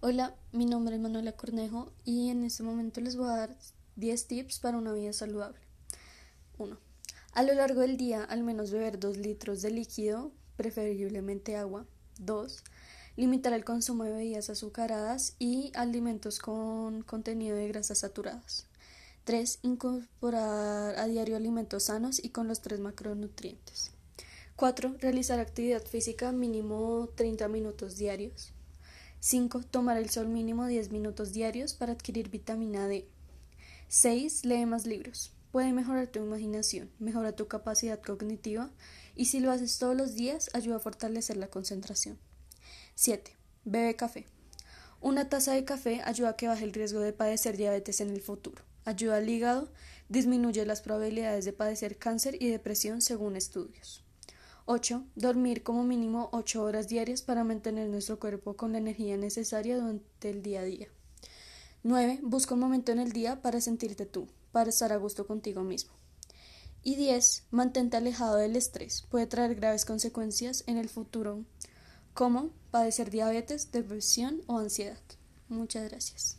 Hola, mi nombre es Manuela Cornejo y en este momento les voy a dar 10 tips para una vida saludable. 1. A lo largo del día, al menos beber 2 litros de líquido, preferiblemente agua. 2. Limitar el consumo de bebidas azucaradas y alimentos con contenido de grasas saturadas. 3. Incorporar a diario alimentos sanos y con los tres macronutrientes. 4. Realizar actividad física mínimo 30 minutos diarios. 5. Tomar el sol mínimo 10 minutos diarios para adquirir vitamina D. 6. Lee más libros. Puede mejorar tu imaginación, mejora tu capacidad cognitiva y si lo haces todos los días ayuda a fortalecer la concentración. 7. Bebe café. Una taza de café ayuda a que baje el riesgo de padecer diabetes en el futuro. Ayuda al hígado, disminuye las probabilidades de padecer cáncer y depresión según estudios. 8. Dormir como mínimo 8 horas diarias para mantener nuestro cuerpo con la energía necesaria durante el día a día. 9. Busca un momento en el día para sentirte tú, para estar a gusto contigo mismo. Y 10. Mantente alejado del estrés. Puede traer graves consecuencias en el futuro, como padecer diabetes, depresión o ansiedad. Muchas gracias.